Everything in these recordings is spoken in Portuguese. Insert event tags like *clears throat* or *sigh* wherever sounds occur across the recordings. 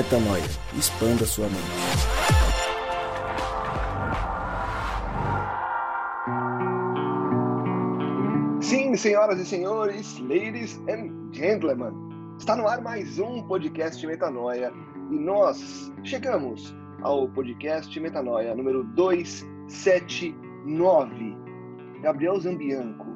Metanoia. Expanda sua mente. Sim, senhoras e senhores, ladies and gentlemen, está no ar mais um podcast Metanoia e nós chegamos ao podcast Metanoia número 279. Gabriel Zambianco,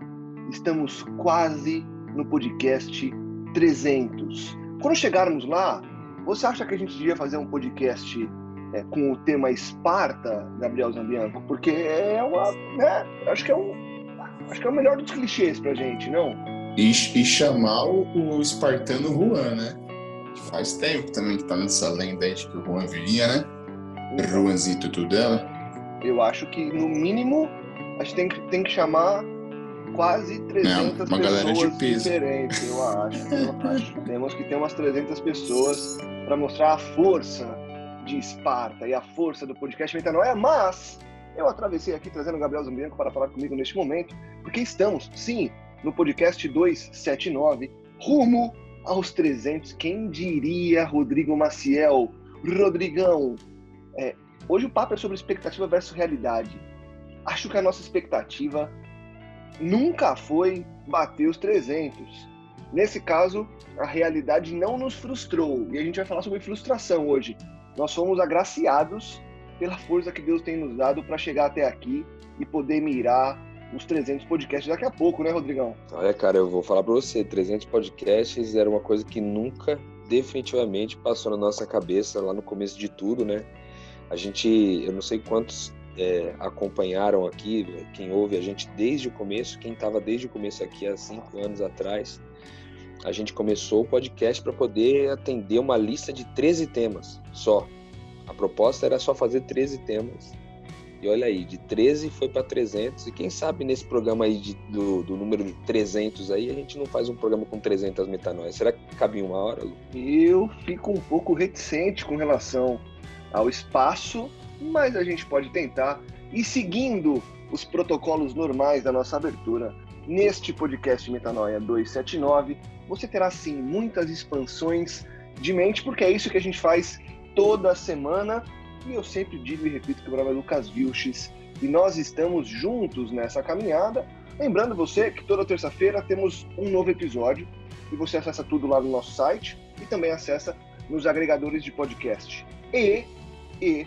estamos quase no podcast 300. Quando chegarmos lá, você acha que a gente devia fazer um podcast é, com o tema Esparta, Gabriel Zambianco? Porque é uma, né, acho que é um, acho que é o melhor dos clichês pra gente, não? E, e chamar o, o espartano Juan, né? Faz tempo também que tá nessa lenda aí de que o Juan viria, né? Juanzito Tudela. Eu acho que, no mínimo, a gente tem que, tem que chamar quase 300 Não, uma galera de pessoas diferentes, eu acho. *laughs* Eu acho. Temos que ter umas 300 pessoas para mostrar a força de Esparta e a força do podcast Metanoia, mas eu atravessei aqui trazendo o Gabriel Zambianco para falar comigo neste momento, porque estamos, sim, no podcast 279, rumo aos 300. Quem diria, Rodrigo Maciel? Rodrigão, é, hoje o papo é sobre expectativa versus realidade. Acho que a nossa expectativa nunca foi bater os 300. Nesse caso, a realidade não nos frustrou. E a gente vai falar sobre frustração hoje. Nós fomos agraciados pela força que Deus tem nos dado para chegar até aqui e poder mirar os 300 podcasts daqui a pouco, né, Rodrigão? Olha, cara, eu vou falar para você, 300 podcasts era uma coisa que nunca definitivamente passou na nossa cabeça lá no começo de tudo, né? A gente, eu não sei quantos é, acompanharam aqui, quem ouve a gente desde o começo, quem estava desde o começo aqui há cinco anos atrás, a gente começou o podcast para poder atender uma lista de 13 temas só. A proposta era só fazer 13 temas. E olha aí, de 13 foi para 300. E quem sabe nesse programa aí de, do, do, número de 300 aí, a gente não faz um programa com 300 metanóias. Será que cabe uma hora, Lu? Eu fico um pouco reticente com relação ao espaço, mas a gente pode tentar. E seguindo os protocolos normais da nossa abertura, neste podcast Metanoia 279, você terá sim muitas expansões de mente, porque é isso que a gente faz toda semana. E eu sempre digo e repito que o programa é Lucas Vilches e nós estamos juntos nessa caminhada. Lembrando você que toda terça-feira temos um novo episódio e você acessa tudo lá no nosso site e também acessa nos agregadores de podcast. E, e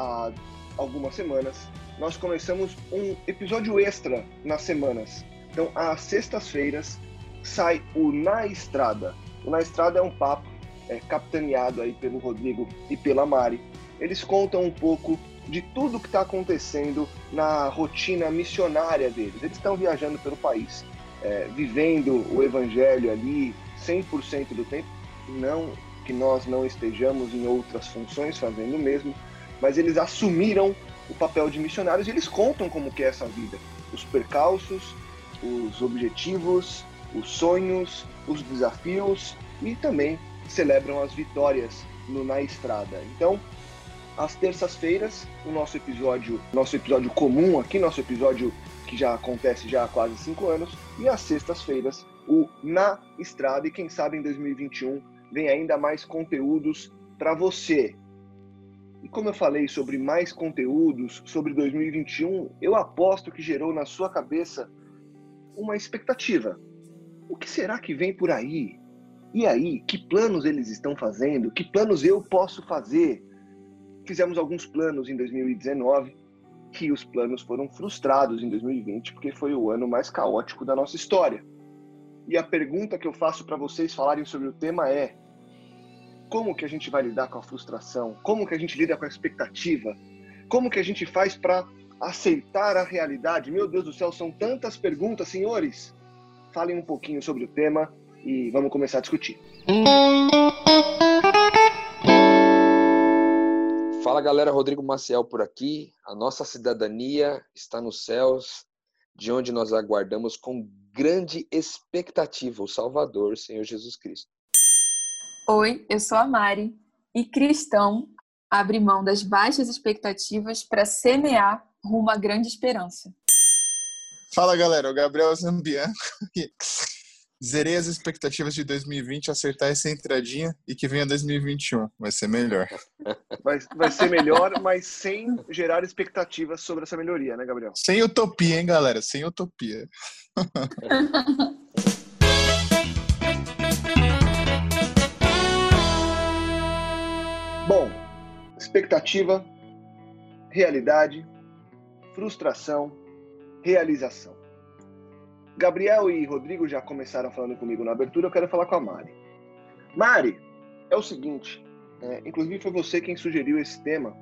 há algumas semanas nós começamos um episódio extra nas semanas. Então, às sextas-feiras sai o Na Estrada. O Na Estrada é um papo é, capitaneado aí pelo Rodrigo e pela Mari. Eles contam um pouco de tudo que está acontecendo na rotina missionária deles. Eles estão viajando pelo país, é, vivendo o evangelho ali 100% do tempo. Não que nós não estejamos em outras funções fazendo o mesmo, mas eles assumiram o papel de missionários e eles contam como que é essa vida. Os percalços, os objetivos, os sonhos, os desafios e também celebram as vitórias no Na Estrada. Então, às terças-feiras, o nosso episódio, nosso episódio comum aqui, nosso episódio que já acontece já há quase cinco anos, e às sextas-feiras, o Na Estrada, e quem sabe em 2021 vem ainda mais conteúdos para você. E como eu falei sobre mais conteúdos sobre 2021, eu aposto que gerou na sua cabeça uma expectativa. O que será que vem por aí? E aí, que planos eles estão fazendo? Que planos eu posso fazer? Fizemos alguns planos em 2019, que os planos foram frustrados em 2020, porque foi o ano mais caótico da nossa história. E a pergunta que eu faço para vocês falarem sobre o tema é: como que a gente vai lidar com a frustração? Como que a gente lida com a expectativa? Como que a gente faz para aceitar a realidade? Meu Deus do céu, são tantas perguntas, senhores. Falem um pouquinho sobre o tema e vamos começar a discutir. Fala galera, Rodrigo Maciel por aqui. A nossa cidadania está nos céus, de onde nós aguardamos com grande expectativa o Salvador, Senhor Jesus Cristo. Oi, eu sou a Mari e cristão abre mão das baixas expectativas para semear rumo à grande esperança. Fala galera, o Gabriel Zambianco. *laughs* Zerei as expectativas de 2020, acertar essa entradinha e que venha 2021. Vai ser melhor. *laughs* Vai, vai ser melhor, mas sem gerar expectativas sobre essa melhoria, né, Gabriel? Sem utopia, hein, galera? Sem utopia. *laughs* expectativa, realidade, frustração, realização. Gabriel e Rodrigo já começaram falando comigo na abertura, eu quero falar com a Mari. Mari, é o seguinte, é, inclusive foi você quem sugeriu esse tema,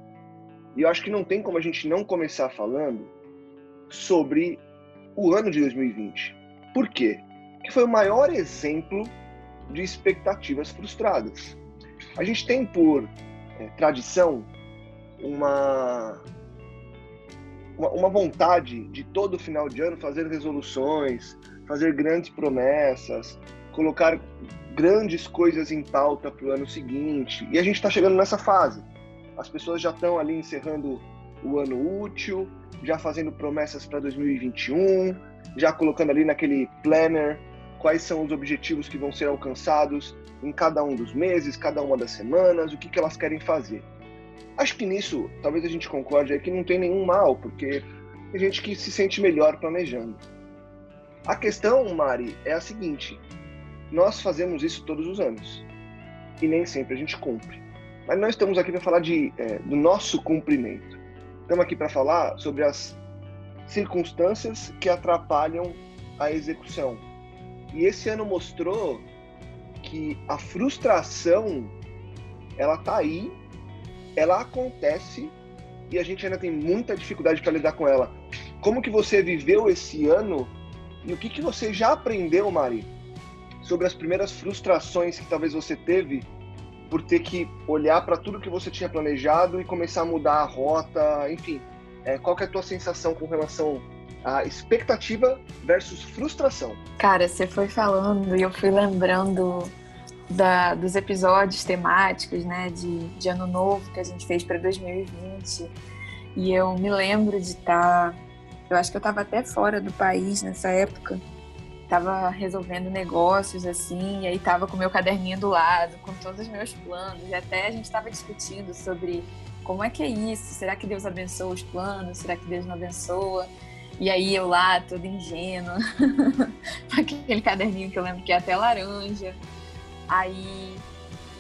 e eu acho que não tem como a gente não começar falando sobre o ano de 2020. Por quê? Porque foi o maior exemplo de expectativas frustradas. A gente tem por é, tradição uma, uma, uma vontade de todo final de ano fazer resoluções, fazer grandes promessas, colocar grandes coisas em pauta para o ano seguinte. E a gente está chegando nessa fase. As pessoas já estão ali encerrando o ano útil, já fazendo promessas para 2021, já colocando ali naquele planner quais são os objetivos que vão ser alcançados em cada um dos meses, cada uma das semanas, o que, que elas querem fazer. Acho que nisso, talvez a gente concorde aí que não tem nenhum mal, porque tem gente que se sente melhor planejando. A questão, Mari, é a seguinte: nós fazemos isso todos os anos e nem sempre a gente cumpre. Mas nós estamos aqui para falar de, é, do nosso cumprimento. Estamos aqui para falar sobre as circunstâncias que atrapalham a execução. E esse ano mostrou que a frustração ela tá aí, ela acontece e a gente ainda tem muita dificuldade para lidar com ela. Como que você viveu esse ano e o que que você já aprendeu, Mari, sobre as primeiras frustrações que talvez você teve por ter que olhar para tudo que você tinha planejado e começar a mudar a rota, enfim. É, qual que é a tua sensação com relação a expectativa versus frustração. Cara, você foi falando e eu fui lembrando da, dos episódios temáticos, né, de, de ano novo que a gente fez para 2020. E eu me lembro de estar, tá, eu acho que eu estava até fora do país nessa época, estava resolvendo negócios assim, e aí estava com meu caderninho do lado, com todos os meus planos, e até a gente estava discutindo sobre como é que é isso, será que Deus abençoa os planos, será que Deus não abençoa? E aí eu lá, toda ingênua, *laughs* aquele caderninho que eu lembro que é até laranja. Aí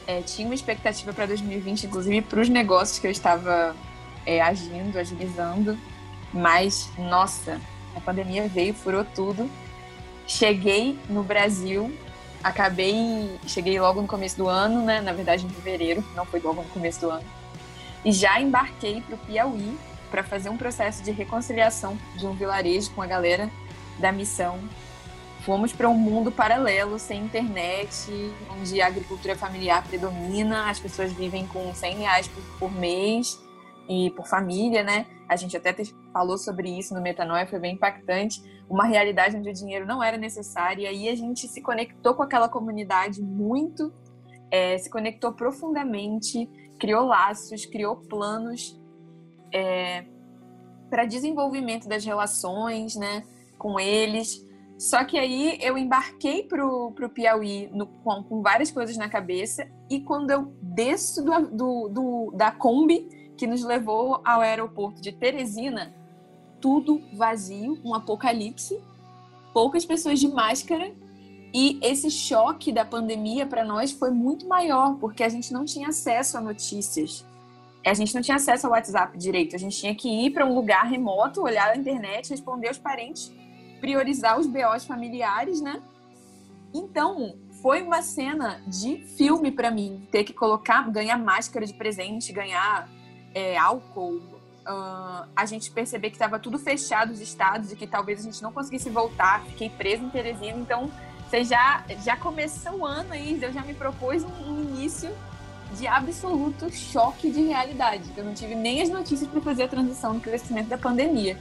é, tinha uma expectativa para 2020, inclusive para os negócios que eu estava é, agindo, agilizando. Mas, nossa, a pandemia veio, furou tudo. Cheguei no Brasil, acabei, cheguei logo no começo do ano, né? Na verdade, em fevereiro, não foi logo no começo do ano. E já embarquei para o Piauí, para fazer um processo de reconciliação de um vilarejo com a galera da missão. Fomos para um mundo paralelo, sem internet, onde a agricultura familiar predomina, as pessoas vivem com 100 reais por, por mês e por família, né? A gente até falou sobre isso no Metanoia, foi bem impactante. Uma realidade onde o dinheiro não era necessário, e aí a gente se conectou com aquela comunidade muito, é, se conectou profundamente, criou laços, criou planos é, para desenvolvimento das relações, né, com eles. Só que aí eu embarquei pro, pro Piauí no, com, com, várias coisas na cabeça. E quando eu desço do, do, do, da Kombi que nos levou ao aeroporto de Teresina, tudo vazio, um apocalipse, poucas pessoas de máscara. E esse choque da pandemia para nós foi muito maior porque a gente não tinha acesso a notícias a gente não tinha acesso ao WhatsApp direito. A gente tinha que ir para um lugar remoto, olhar na internet, responder os parentes, priorizar os BOs familiares, né? Então, foi uma cena de filme para mim. Ter que colocar, ganhar máscara de presente, ganhar é, álcool. Uh, a gente perceber que estava tudo fechado os estados e que talvez a gente não conseguisse voltar. Fiquei presa em Teresina. Então, você já, já começou o ano aí, eu já me propus um, um início de absoluto choque de realidade. Eu não tive nem as notícias para fazer a transição no crescimento da pandemia.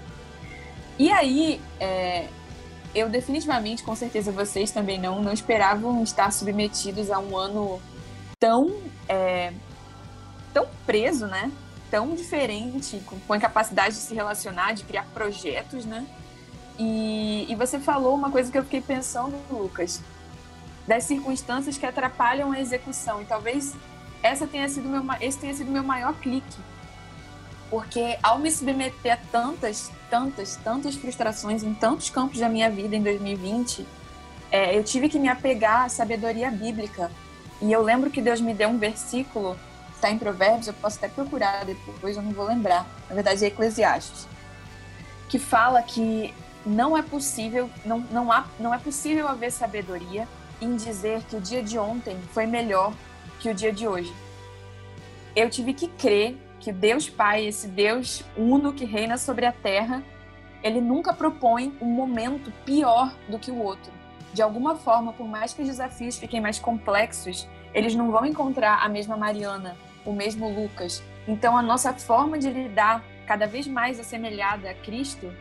E aí, é, eu definitivamente, com certeza vocês também não, não esperavam estar submetidos a um ano tão, é, tão preso, né? Tão diferente, com, com a capacidade de se relacionar, de criar projetos, né? E, e você falou uma coisa que eu fiquei pensando, Lucas. das circunstâncias que atrapalham a execução. E talvez essa tenha sido meu, esse tenha sido meu maior clique. Porque ao me submeter a tantas, tantas, tantas frustrações em tantos campos da minha vida em 2020, é, eu tive que me apegar à sabedoria bíblica. E eu lembro que Deus me deu um versículo, está em Provérbios, eu posso até procurar depois, eu não vou lembrar. Na verdade é Eclesiastes, que fala que não é possível, não, não, há, não é possível haver sabedoria em dizer que o dia de ontem foi melhor que o dia de hoje. Eu tive que crer que Deus Pai, esse Deus uno que reina sobre a terra, ele nunca propõe um momento pior do que o outro. De alguma forma, por mais que os desafios fiquem mais complexos, eles não vão encontrar a mesma Mariana, o mesmo Lucas. Então, a nossa forma de lidar cada vez mais assemelhada a Cristo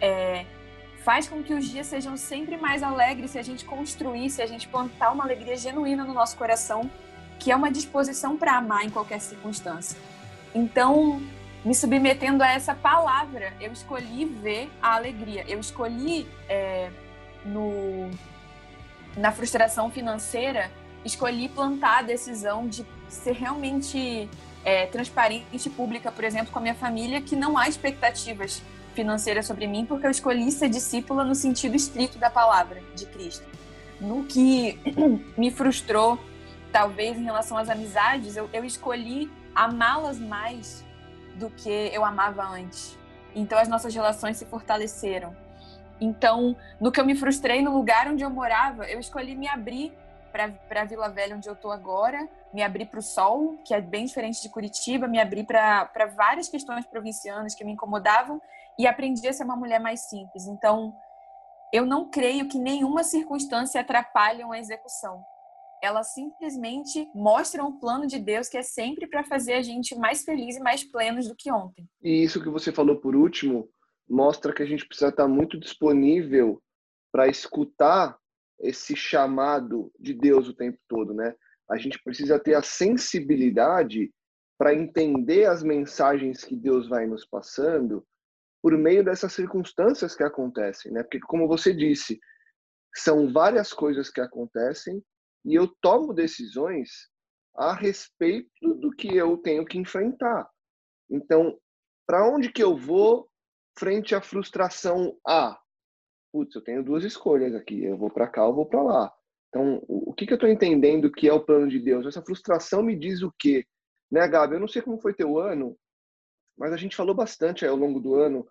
é, faz com que os dias sejam sempre mais alegres se a gente construir, se a gente plantar uma alegria genuína no nosso coração, que é uma disposição para amar em qualquer circunstância. Então, me submetendo a essa palavra, eu escolhi ver a alegria. Eu escolhi é, no, na frustração financeira, escolhi plantar a decisão de ser realmente é, transparente e pública, por exemplo, com a minha família, que não há expectativas financeira sobre mim, porque eu escolhi ser discípula no sentido estrito da palavra de Cristo. No que *clears throat* me frustrou, talvez em relação às amizades, eu, eu escolhi amá-las mais do que eu amava antes. Então as nossas relações se fortaleceram. Então, no que eu me frustrei no lugar onde eu morava, eu escolhi me abrir para Vila Velha, onde eu estou agora, me abrir para o sol, que é bem diferente de Curitiba, me abrir para várias questões provincianas que me incomodavam e aprendi a ser uma mulher mais simples. Então, eu não creio que nenhuma circunstância atrapalhe uma execução. Elas simplesmente mostram o plano de Deus que é sempre para fazer a gente mais feliz e mais plenos do que ontem. E isso que você falou por último mostra que a gente precisa estar muito disponível para escutar esse chamado de Deus o tempo todo, né? A gente precisa ter a sensibilidade para entender as mensagens que Deus vai nos passando por meio dessas circunstâncias que acontecem, né? Porque como você disse, são várias coisas que acontecem e eu tomo decisões a respeito do que eu tenho que enfrentar. Então, para onde que eu vou frente à frustração A? Putz, eu tenho duas escolhas aqui, eu vou para cá ou vou para lá. Então, o que, que eu estou entendendo que é o plano de Deus? Essa frustração me diz o quê? Né, Gabi? Eu não sei como foi teu ano, mas a gente falou bastante ao longo do ano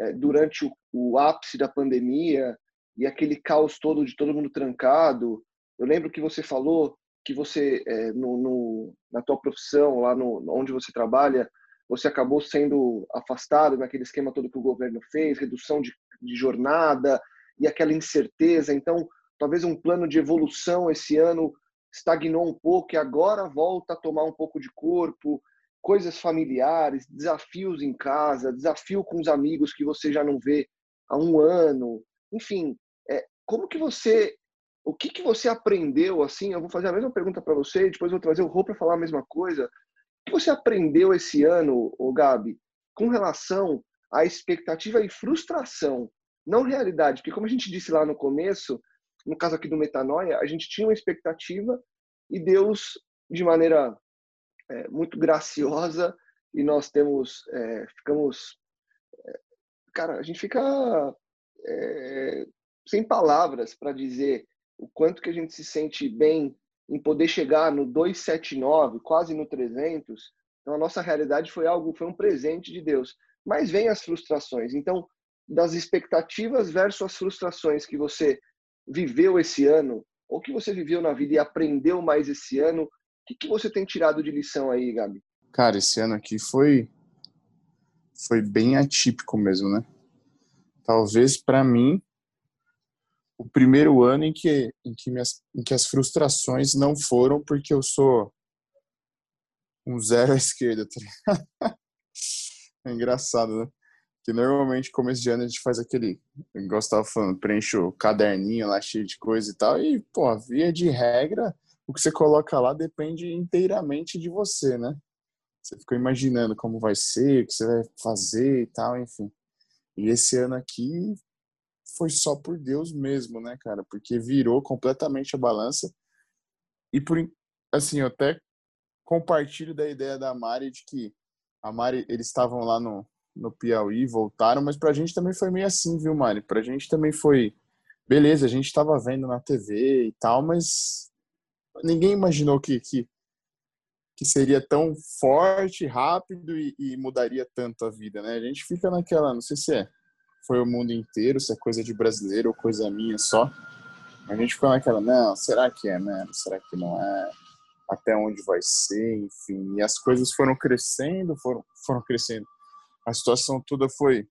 é, durante o, o, ápice da pandemia e aquele caos todo de todo mundo trancado. Eu lembro que você falou que você, é, no, no, na tua profissão, lá no, onde você trabalha, você acabou sendo afastado naquele esquema todo que o governo fez, redução de, de jornada e aquela incerteza. Então, talvez um plano de evolução esse ano estagnou um pouco e agora volta a tomar um pouco de corpo coisas familiares, desafios em casa, desafio com os amigos que você já não vê há um ano, enfim, é, como que você, o que que você aprendeu assim? Eu vou fazer a mesma pergunta para você depois vou trazer o Rô para falar a mesma coisa. O que você aprendeu esse ano, o Gabi, com relação à expectativa e frustração, não realidade? Porque como a gente disse lá no começo, no caso aqui do Metanoia, a gente tinha uma expectativa e Deus, de maneira é, muito graciosa e nós temos, é, ficamos, é, cara, a gente fica é, sem palavras para dizer o quanto que a gente se sente bem em poder chegar no 279, quase no 300. Então a nossa realidade foi algo, foi um presente de Deus. Mas vem as frustrações. Então, das expectativas versus as frustrações que você viveu esse ano, ou que você viveu na vida e aprendeu mais esse ano, que, que você tem tirado de lição aí, Gabi? Cara, esse ano aqui foi foi bem atípico mesmo, né? Talvez para mim o primeiro ano em que em que, minhas, em que as frustrações não foram porque eu sou um zero à esquerda, tá *laughs* É engraçado, né? Que normalmente começo de ano a gente faz aquele, gostava falando, preenche o caderninho lá cheio de coisa e tal, e pô, via de regra, o que você coloca lá depende inteiramente de você, né? Você ficou imaginando como vai ser, o que você vai fazer e tal, enfim. E esse ano aqui foi só por Deus mesmo, né, cara? Porque virou completamente a balança. E por assim, eu até compartilho da ideia da Mari de que a Mari, eles estavam lá no, no Piauí, voltaram, mas pra gente também foi meio assim, viu, Mari? Pra gente também foi. Beleza, a gente tava vendo na TV e tal, mas ninguém imaginou que, que, que seria tão forte, rápido e, e mudaria tanto a vida, né? A gente fica naquela, não sei se é foi o mundo inteiro, se é coisa de brasileiro ou coisa minha só. A gente ficou naquela, não, será que é mesmo? Será que não é? Até onde vai ser? Enfim, e as coisas foram crescendo, foram, foram crescendo. A situação toda foi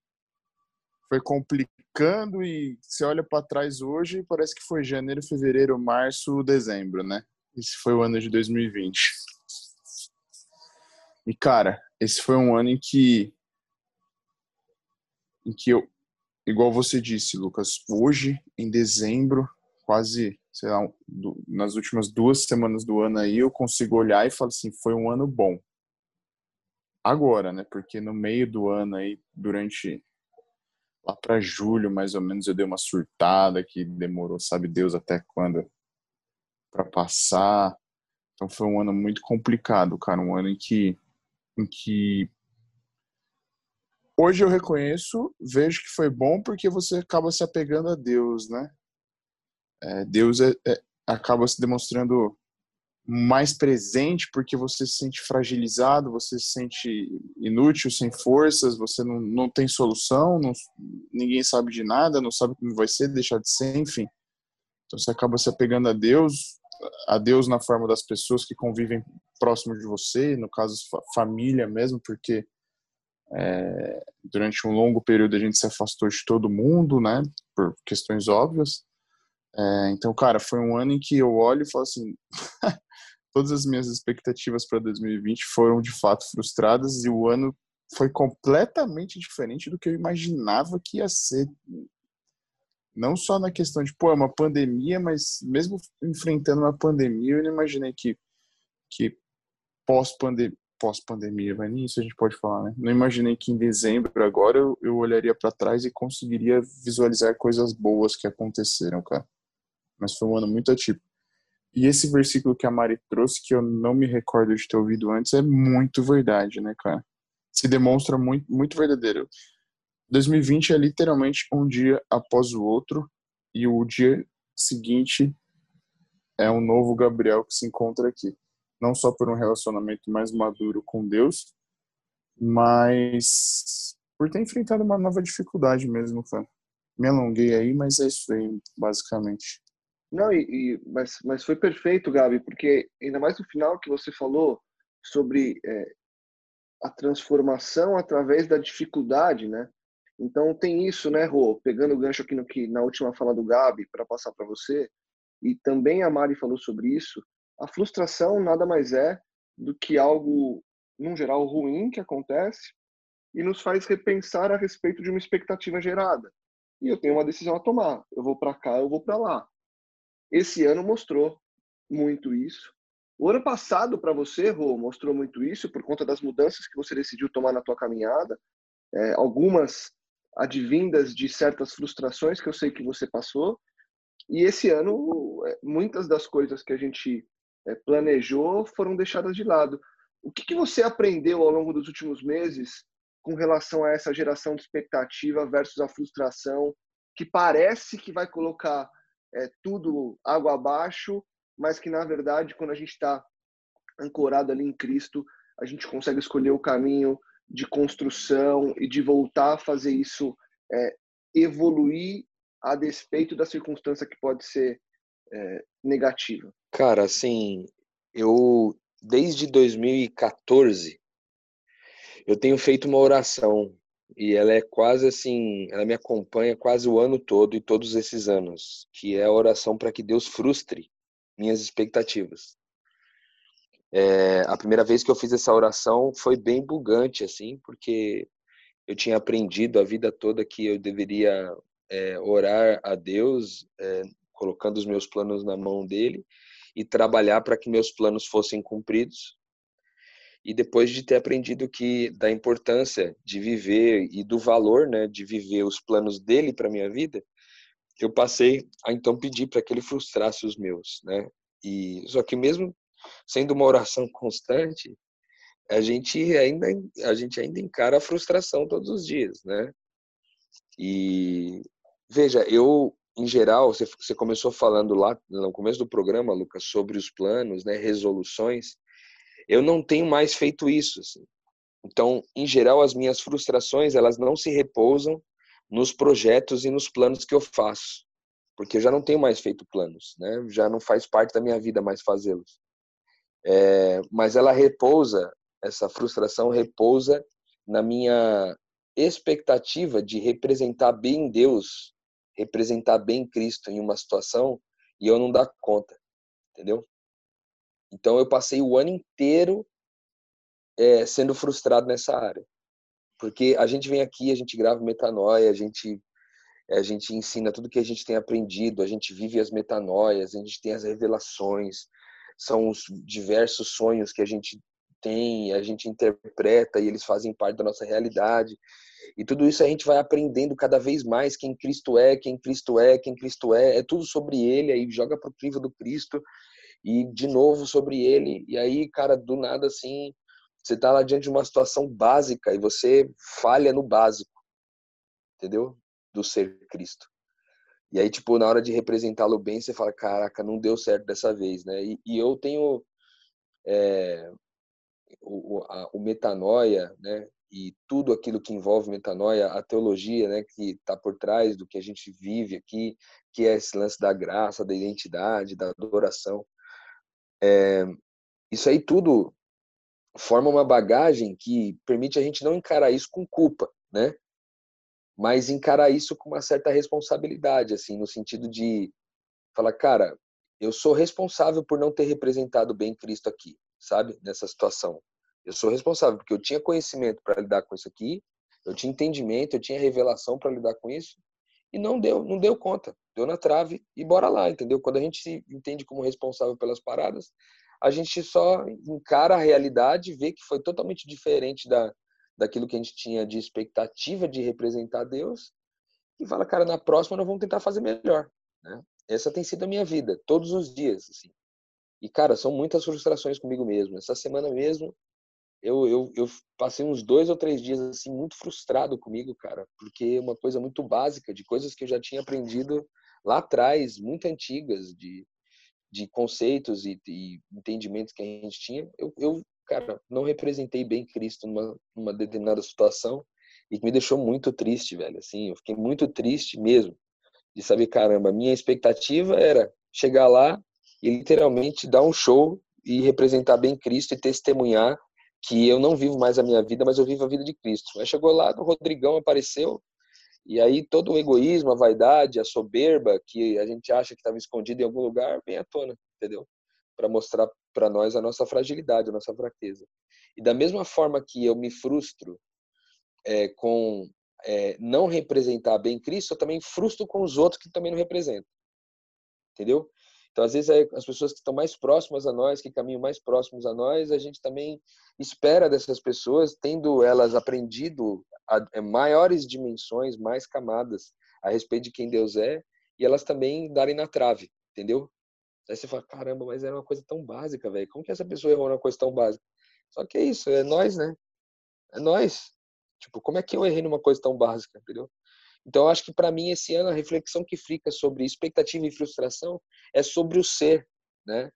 foi complicando e você olha para trás hoje, parece que foi janeiro, fevereiro, março, dezembro, né? Esse foi o ano de 2020. E cara, esse foi um ano em que em que eu igual você disse, Lucas, hoje, em dezembro, quase, sei lá, nas últimas duas semanas do ano aí, eu consigo olhar e falar assim, foi um ano bom. Agora, né? Porque no meio do ano aí, durante lá para julho, mais ou menos, eu dei uma surtada que demorou, sabe Deus até quando para passar. Então foi um ano muito complicado, cara, um ano em que em que hoje eu reconheço, vejo que foi bom porque você acaba se apegando a Deus, né? É, Deus é, é, acaba se demonstrando mais presente porque você se sente fragilizado, você se sente inútil, sem forças, você não, não tem solução, não, ninguém sabe de nada, não sabe como vai ser, deixar de ser, enfim. Então você acaba se apegando a Deus, a Deus na forma das pessoas que convivem próximo de você, no caso família mesmo, porque é, durante um longo período a gente se afastou de todo mundo, né, por questões óbvias. É, então, cara, foi um ano em que eu olho e falo assim: *laughs* todas as minhas expectativas para 2020 foram de fato frustradas e o ano foi completamente diferente do que eu imaginava que ia ser. Não só na questão de, pô, é uma pandemia, mas mesmo enfrentando uma pandemia, eu não imaginei que, que pós-pandemia, pós-pandemia, vai nisso a gente pode falar, né? Não imaginei que em dezembro agora eu, eu olharia para trás e conseguiria visualizar coisas boas que aconteceram, cara. Mas foi um ano muito atípico. E esse versículo que a Mari trouxe, que eu não me recordo de ter ouvido antes, é muito verdade, né, cara? Se demonstra muito, muito verdadeiro. 2020 é literalmente um dia após o outro, e o dia seguinte é um novo Gabriel que se encontra aqui não só por um relacionamento mais maduro com Deus, mas por ter enfrentado uma nova dificuldade mesmo, cara. Me alonguei aí, mas é isso aí, basicamente. Não, e, e mas, mas foi perfeito, Gabi, porque ainda mais no final que você falou sobre é, a transformação através da dificuldade, né? Então tem isso, né, Rô? Pegando o gancho aqui no que na última fala do Gabi para passar para você, e também a Mari falou sobre isso a frustração nada mais é do que algo, num geral, ruim que acontece e nos faz repensar a respeito de uma expectativa gerada. E eu tenho uma decisão a tomar. Eu vou para cá, eu vou para lá. Esse ano mostrou muito isso. O ano passado para você, Rô, mostrou muito isso por conta das mudanças que você decidiu tomar na tua caminhada. É, algumas advindas de certas frustrações que eu sei que você passou. E esse ano, é, muitas das coisas que a gente planejou foram deixadas de lado. O que, que você aprendeu ao longo dos últimos meses com relação a essa geração de expectativa versus a frustração, que parece que vai colocar é, tudo água abaixo, mas que na verdade, quando a gente está ancorado ali em Cristo, a gente consegue escolher o caminho de construção e de voltar a fazer isso é, evoluir a despeito da circunstância que pode ser é, negativa. Cara, assim, eu desde 2014 eu tenho feito uma oração e ela é quase assim, ela me acompanha quase o ano todo e todos esses anos, que é a oração para que Deus frustre minhas expectativas. É, a primeira vez que eu fiz essa oração foi bem bugante, assim, porque eu tinha aprendido a vida toda que eu deveria é, orar a Deus, é, colocando os meus planos na mão dele, e trabalhar para que meus planos fossem cumpridos. E depois de ter aprendido que da importância de viver e do valor, né, de viver os planos dele para minha vida, eu passei a então pedir para que ele frustrasse os meus, né? E só que mesmo sendo uma oração *laughs* constante, a gente ainda a gente ainda encara a frustração todos os dias, né? E veja, eu em geral, você, você começou falando lá no começo do programa, Lucas, sobre os planos, né, resoluções. Eu não tenho mais feito isso. Assim. Então, em geral, as minhas frustrações elas não se repousam nos projetos e nos planos que eu faço, porque eu já não tenho mais feito planos, né? Já não faz parte da minha vida mais fazê-los. É, mas ela repousa, essa frustração repousa na minha expectativa de representar bem Deus, representar bem Cristo em uma situação e eu não dar conta, entendeu? Então eu passei o ano inteiro é, sendo frustrado nessa área, porque a gente vem aqui, a gente grava metanoia, a gente a gente ensina tudo que a gente tem aprendido, a gente vive as metanoias, a gente tem as revelações, são os diversos sonhos que a gente tem, a gente interpreta e eles fazem parte da nossa realidade. E tudo isso a gente vai aprendendo cada vez mais quem Cristo é, quem Cristo é, quem Cristo é. É tudo sobre ele, aí joga pro crivo do Cristo e de novo sobre ele. E aí, cara, do nada assim, você tá lá diante de uma situação básica e você falha no básico. Entendeu? Do ser Cristo. E aí, tipo, na hora de representá-lo bem, você fala, caraca, não deu certo dessa vez, né? E, e eu tenho é, o, a, o metanoia, né? e tudo aquilo que envolve metanoia, a teologia, né, que está por trás do que a gente vive aqui, que é esse lance da graça, da identidade, da adoração. É, isso aí tudo forma uma bagagem que permite a gente não encarar isso com culpa, né? Mas encarar isso com uma certa responsabilidade, assim, no sentido de falar, cara, eu sou responsável por não ter representado bem Cristo aqui, sabe? Nessa situação. Eu sou responsável porque eu tinha conhecimento para lidar com isso aqui, eu tinha entendimento, eu tinha revelação para lidar com isso e não deu, não deu conta, deu na trave e bora lá, entendeu? Quando a gente se entende como responsável pelas paradas, a gente só encara a realidade, vê que foi totalmente diferente da daquilo que a gente tinha de expectativa de representar Deus e fala, cara, na próxima nós vamos tentar fazer melhor, né? Essa tem sido a minha vida, todos os dias, assim. E, cara, são muitas frustrações comigo mesmo. Essa semana mesmo, eu, eu, eu passei uns dois ou três dias assim muito frustrado comigo, cara, porque uma coisa muito básica, de coisas que eu já tinha aprendido lá atrás, muito antigas, de, de conceitos e, e entendimentos que a gente tinha, eu, eu, cara, não representei bem Cristo numa, numa determinada situação e que me deixou muito triste, velho, assim, eu fiquei muito triste mesmo, de saber, caramba, minha expectativa era chegar lá e literalmente dar um show e representar bem Cristo e testemunhar que eu não vivo mais a minha vida, mas eu vivo a vida de Cristo. Aí chegou lá, o Rodrigão apareceu, e aí todo o egoísmo, a vaidade, a soberba que a gente acha que estava escondido em algum lugar, vem à tona, entendeu? Para mostrar para nós a nossa fragilidade, a nossa fraqueza. E da mesma forma que eu me frustro é, com é, não representar bem Cristo, eu também frustro com os outros que também não representam. Entendeu? Então, às vezes, as pessoas que estão mais próximas a nós, que caminham mais próximos a nós, a gente também espera dessas pessoas, tendo elas aprendido é, maiores dimensões, mais camadas a respeito de quem Deus é, e elas também darem na trave, entendeu? Aí você fala, caramba, mas era uma coisa tão básica, velho. Como que essa pessoa errou numa coisa tão básica? Só que é isso, é nós, né? É nós. Tipo, como é que eu errei numa coisa tão básica, entendeu? Então, acho que para mim esse ano a reflexão que fica sobre expectativa e frustração é sobre o ser, né?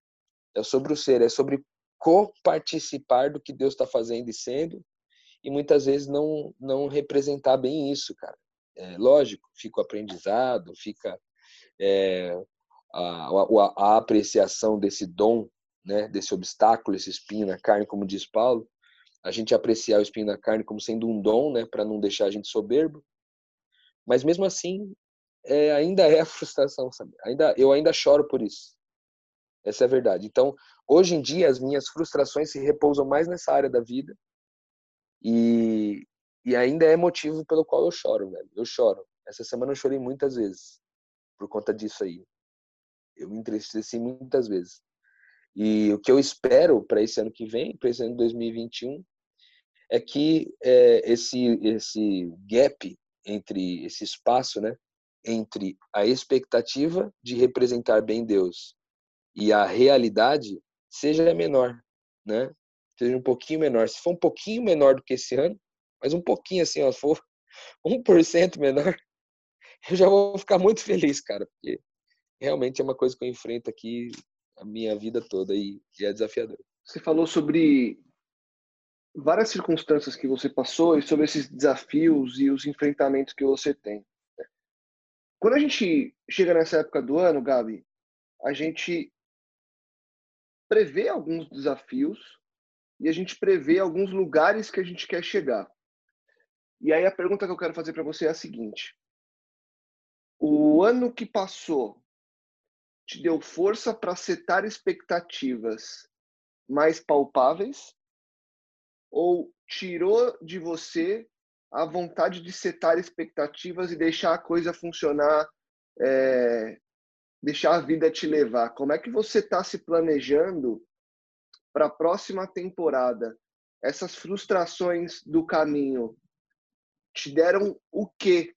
É sobre o ser, é sobre co-participar do que Deus está fazendo e sendo, e muitas vezes não não representar bem isso, cara. É, lógico, fica o aprendizado, fica é, a, a, a apreciação desse dom, né? Desse obstáculo, esse espinho na carne, como diz Paulo, a gente apreciar o espinho na carne como sendo um dom, né? Para não deixar a gente soberbo mas mesmo assim, é, ainda é a *laughs* frustração, sabe? Ainda, eu ainda choro por isso. Essa é a verdade. Então, hoje em dia, as minhas frustrações se repousam mais nessa área da vida e, e ainda é motivo pelo qual eu choro, velho. Eu choro. Essa semana eu chorei muitas vezes por conta disso aí. Eu me entristeci muitas vezes. E o que eu espero para esse ano que vem, para esse ano de 2021, é que é, esse esse gap entre esse espaço, né, entre a expectativa de representar bem Deus e a realidade seja menor, né? Seja um pouquinho menor. Se for um pouquinho menor do que esse ano, mas um pouquinho assim, ó, se for *laughs* 1% menor, *laughs* eu já vou ficar muito feliz, cara, porque realmente é uma coisa que eu enfrento aqui a minha vida toda e, e é desafiador. Você falou sobre várias circunstâncias que você passou e sobre esses desafios e os enfrentamentos que você tem. Quando a gente chega nessa época do ano, Gabi, a gente prevê alguns desafios e a gente prevê alguns lugares que a gente quer chegar. E aí a pergunta que eu quero fazer para você é a seguinte: o ano que passou te deu força para setar expectativas mais palpáveis ou tirou de você a vontade de setar expectativas e deixar a coisa funcionar, é, deixar a vida te levar? Como é que você está se planejando para a próxima temporada? Essas frustrações do caminho te deram o que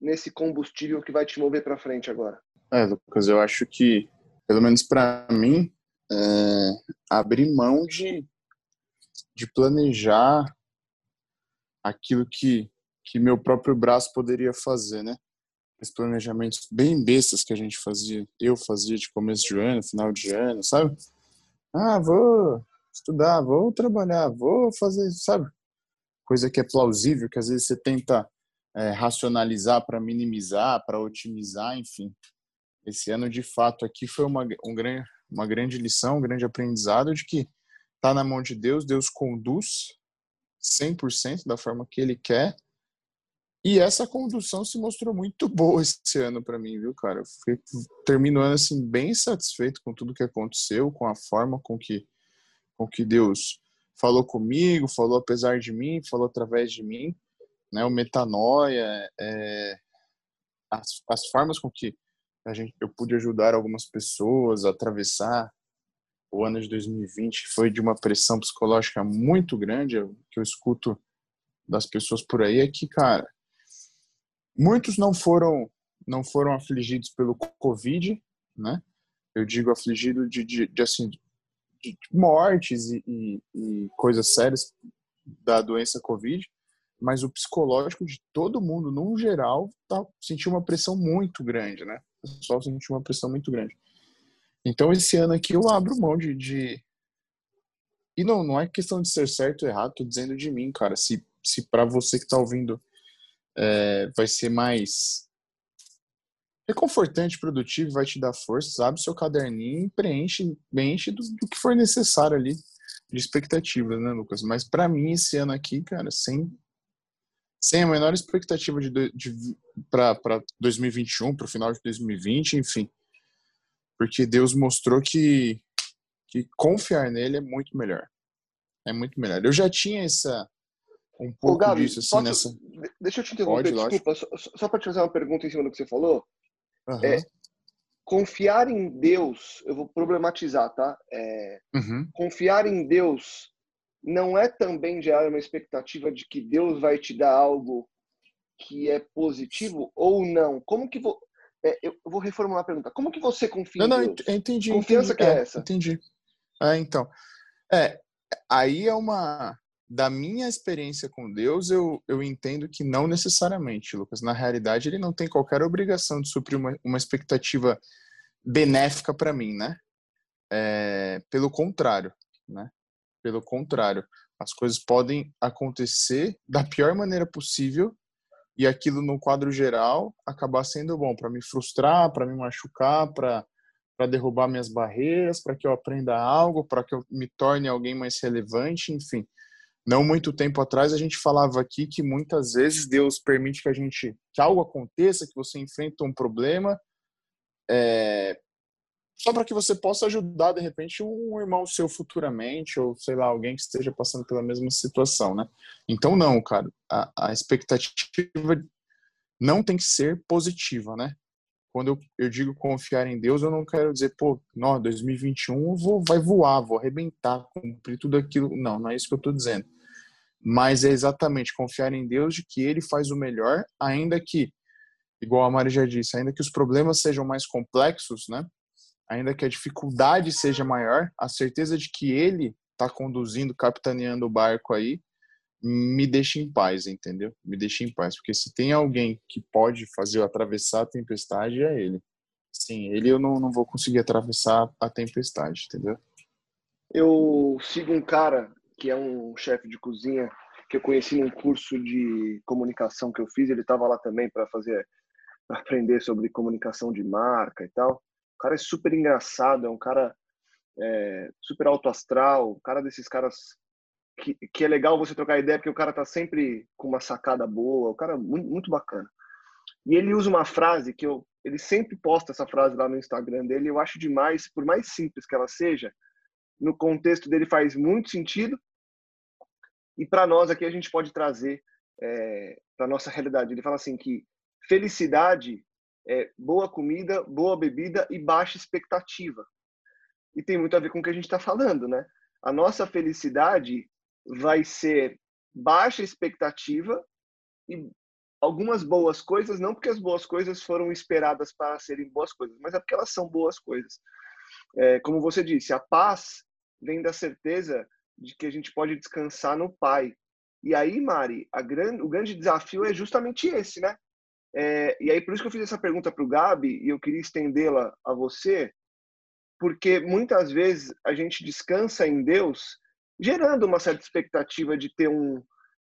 nesse combustível que vai te mover para frente agora? É, Lucas, eu acho que, pelo menos para mim, é, abrir mão de, de planejar aquilo que, que meu próprio braço poderia fazer, né? Os planejamentos bem bestas que a gente fazia, eu fazia de começo de ano, final de ano, sabe? Ah, vou estudar, vou trabalhar, vou fazer, sabe? Coisa que é plausível, que às vezes você tenta é, racionalizar para minimizar, para otimizar, enfim. Esse ano, de fato, aqui foi uma, um, uma grande lição, um grande aprendizado de que está na mão de Deus, Deus conduz 100% da forma que ele quer. E essa condução se mostrou muito boa esse ano para mim, viu, cara? Eu fui, termino o ano assim bem satisfeito com tudo que aconteceu, com a forma com que com que Deus falou comigo, falou apesar de mim, falou através de mim, né? O metanoia, é, as, as formas com que a gente eu pude ajudar algumas pessoas a atravessar o ano de 2020 foi de uma pressão psicológica muito grande, que eu escuto das pessoas por aí, é que, cara, muitos não foram não foram afligidos pelo Covid, né? Eu digo afligido de, de, de assim, de mortes e, e, e coisas sérias da doença Covid, mas o psicológico de todo mundo, no geral, tá, sentiu uma pressão muito grande, né? O pessoal sentiu uma pressão muito grande. Então, esse ano aqui eu abro mão de. de... E não, não é questão de ser certo ou errado, tô dizendo de mim, cara. Se, se para você que tá ouvindo é, vai ser mais reconfortante, produtivo, vai te dar força, abre seu caderninho e preenche, preenche do, do que for necessário ali de expectativas, né, Lucas? Mas para mim, esse ano aqui, cara, sem, sem a menor expectativa de, de para 2021, para o final de 2020, enfim porque Deus mostrou que, que confiar nele é muito melhor. É muito melhor. Eu já tinha essa um pouco Ô, Gabi, disso assim nessa. Deixa eu te interromper, Pode, desculpa, só, só para te fazer uma pergunta em cima do que você falou. Uhum. É, confiar em Deus, eu vou problematizar, tá? É, uhum. Confiar em Deus não é também gerar uma expectativa de que Deus vai te dar algo que é positivo ou não? Como que vou é, eu vou reformular a pergunta. Como que você confia não, em Deus? Não, entendi. Confiança entendi, que é, é essa? Entendi. É, então. É, aí é uma... Da minha experiência com Deus, eu, eu entendo que não necessariamente, Lucas. Na realidade, ele não tem qualquer obrigação de suprir uma, uma expectativa benéfica para mim, né? É, pelo contrário, né? Pelo contrário, as coisas podem acontecer da pior maneira possível e aquilo no quadro geral acabar sendo bom para me frustrar, para me machucar, para para derrubar minhas barreiras, para que eu aprenda algo, para que eu me torne alguém mais relevante, enfim. Não muito tempo atrás a gente falava aqui que muitas vezes Deus permite que a gente que algo aconteça, que você enfrenta um problema, é, só para que você possa ajudar de repente um irmão seu futuramente ou sei lá alguém que esteja passando pela mesma situação, né? Então não, cara, a, a expectativa não tem que ser positiva, né? Quando eu, eu, digo confiar em Deus, eu não quero dizer, pô, não, 2021 vou, vai voar, vou arrebentar, cumprir tudo aquilo. Não, não é isso que eu estou dizendo. Mas é exatamente confiar em Deus de que Ele faz o melhor, ainda que igual a Mari já disse, ainda que os problemas sejam mais complexos, né? Ainda que a dificuldade seja maior, a certeza de que ele está conduzindo, capitaneando o barco aí, me deixa em paz, entendeu? Me deixa em paz, porque se tem alguém que pode fazer eu atravessar a tempestade, é ele. Sim, ele eu não, não vou conseguir atravessar a tempestade, entendeu? Eu sigo um cara que é um chefe de cozinha que eu conheci num curso de comunicação que eu fiz. Ele estava lá também para fazer, para aprender sobre comunicação de marca e tal. O cara é super engraçado, é um cara é, super alto astral, um cara desses caras que, que é legal você trocar ideia porque o cara tá sempre com uma sacada boa, o cara é muito, muito bacana. E ele usa uma frase que eu, ele sempre posta essa frase lá no Instagram dele, eu acho demais, por mais simples que ela seja, no contexto dele faz muito sentido. E para nós aqui a gente pode trazer é, para nossa realidade. Ele fala assim que felicidade é boa comida, boa bebida e baixa expectativa. E tem muito a ver com o que a gente está falando, né? A nossa felicidade vai ser baixa expectativa e algumas boas coisas, não porque as boas coisas foram esperadas para serem boas coisas, mas é porque elas são boas coisas. É, como você disse, a paz vem da certeza de que a gente pode descansar no Pai. E aí, Mari, grande, o grande desafio é justamente esse, né? É, e aí, por isso que eu fiz essa pergunta para o Gabi, e eu queria estendê-la a você, porque muitas vezes a gente descansa em Deus, gerando uma certa expectativa de ter um,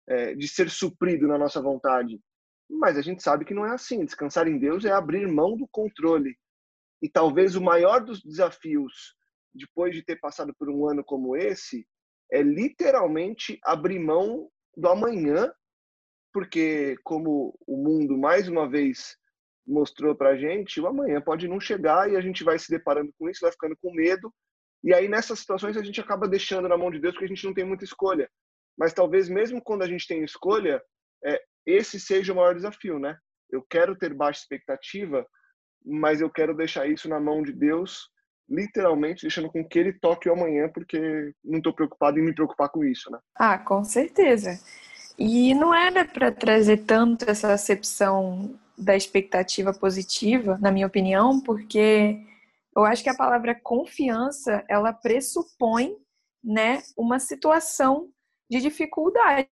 é, de ser suprido na nossa vontade. Mas a gente sabe que não é assim. Descansar em Deus é abrir mão do controle. E talvez o maior dos desafios, depois de ter passado por um ano como esse, é literalmente abrir mão do amanhã, porque como o mundo mais uma vez mostrou para a gente, o amanhã pode não chegar e a gente vai se deparando com isso, vai ficando com medo. E aí nessas situações a gente acaba deixando na mão de Deus porque a gente não tem muita escolha. Mas talvez mesmo quando a gente tem escolha, é, esse seja o maior desafio, né? Eu quero ter baixa expectativa, mas eu quero deixar isso na mão de Deus, literalmente deixando com que ele toque o amanhã, porque não estou preocupado em me preocupar com isso, né? Ah, com certeza. E não era para trazer tanto essa acepção da expectativa positiva, na minha opinião, porque eu acho que a palavra confiança, ela pressupõe, né, uma situação de dificuldade.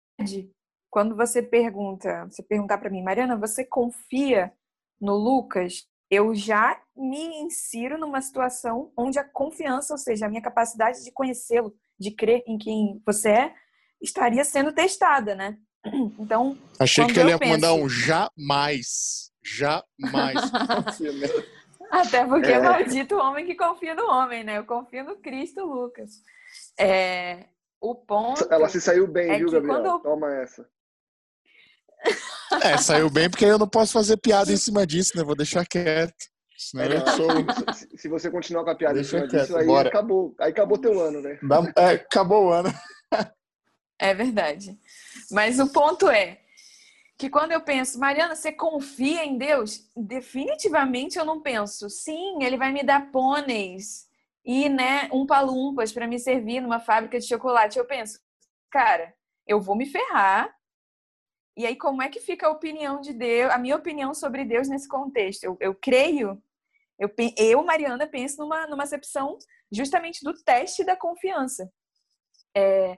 Quando você pergunta, você perguntar para mim, Mariana, você confia no Lucas? eu já me insiro numa situação onde a confiança, ou seja, a minha capacidade de conhecê-lo, de crer em quem você é, estaria sendo testada, né? *clears throat* Então. Achei que ele ia penso... mandar um jamais. Jamais. *laughs* Até porque é. maldito o homem que confia no homem, né? Eu confio no Cristo, Lucas. É, o ponto. Ela se saiu bem, é viu, Gabriel? Quando... Toma essa. É, saiu bem porque eu não posso fazer piada em *laughs* cima disso, né? Vou deixar quieto. Senão é, sou... Se você continuar com a piada Deixa em cima quieto, disso, aí bora. acabou. Aí acabou teu ano, né? É, acabou o ano. *laughs* É verdade. Mas o ponto é que quando eu penso, Mariana, você confia em Deus? Definitivamente eu não penso, sim, ele vai me dar pôneis e né, um palumpas para me servir numa fábrica de chocolate. Eu penso, cara, eu vou me ferrar e aí, como é que fica a opinião de Deus, a minha opinião sobre Deus nesse contexto? Eu, eu creio, eu, eu, Mariana, penso numa, numa acepção justamente do teste da confiança. É,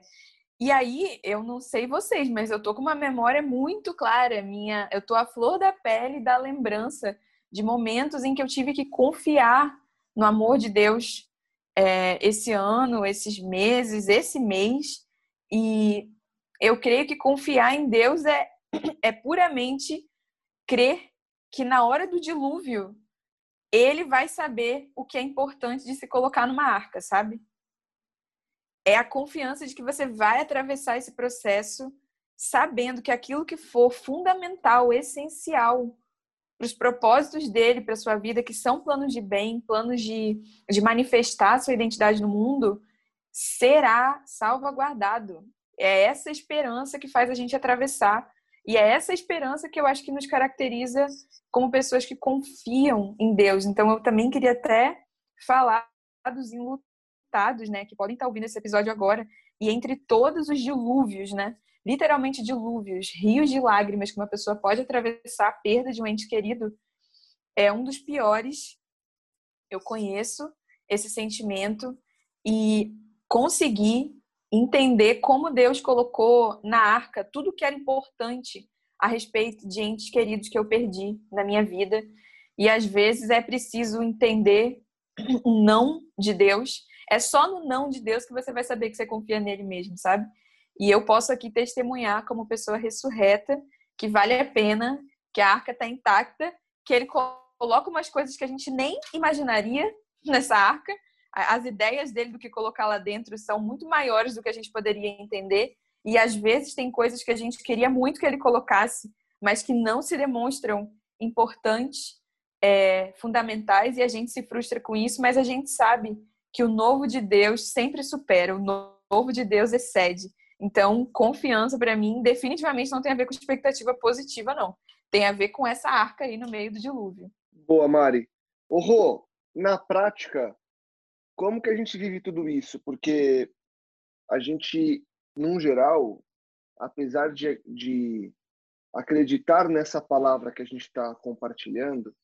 e aí, eu não sei vocês, mas eu tô com uma memória muito clara, minha, eu tô à flor da pele da lembrança de momentos em que eu tive que confiar no amor de Deus é, esse ano, esses meses, esse mês, e eu creio que confiar em Deus é, *clears throat* é puramente crer que na hora do dilúvio ele vai saber o que é importante de se colocar numa arca, sabe? É a confiança de que você vai atravessar esse processo sabendo que aquilo que for fundamental, essencial para os propósitos dele, para a sua vida, que são planos de bem, planos de, de manifestar sua identidade no mundo, será salvaguardado. É essa esperança que faz a gente atravessar. E é essa esperança que eu acho que nos caracteriza como pessoas que confiam em Deus. Então, eu também queria até falar dos enlutados, né, que podem estar ouvindo esse episódio agora, e entre todos os dilúvios, né, literalmente dilúvios, rios de lágrimas que uma pessoa pode atravessar a perda de um ente querido, é um dos piores. Eu conheço esse sentimento e consegui entender como Deus colocou na arca tudo que era importante a respeito de entes queridos que eu perdi na minha vida. E às vezes é preciso entender o não de Deus. É só no não de Deus que você vai saber que você confia nele mesmo, sabe? E eu posso aqui testemunhar como pessoa ressurreta que vale a pena, que a arca está intacta, que ele coloca umas coisas que a gente nem imaginaria nessa arca. As ideias dele do que colocar lá dentro são muito maiores do que a gente poderia entender. E às vezes tem coisas que a gente queria muito que ele colocasse, mas que não se demonstram importantes, é, fundamentais, e a gente se frustra com isso, mas a gente sabe que o novo de Deus sempre supera, o novo de Deus excede. Então, confiança para mim definitivamente não tem a ver com expectativa positiva, não. Tem a ver com essa arca aí no meio do dilúvio. Boa, Mari. Ô, Rô, na prática, como que a gente vive tudo isso? Porque a gente, num geral, apesar de, de acreditar nessa palavra que a gente está compartilhando,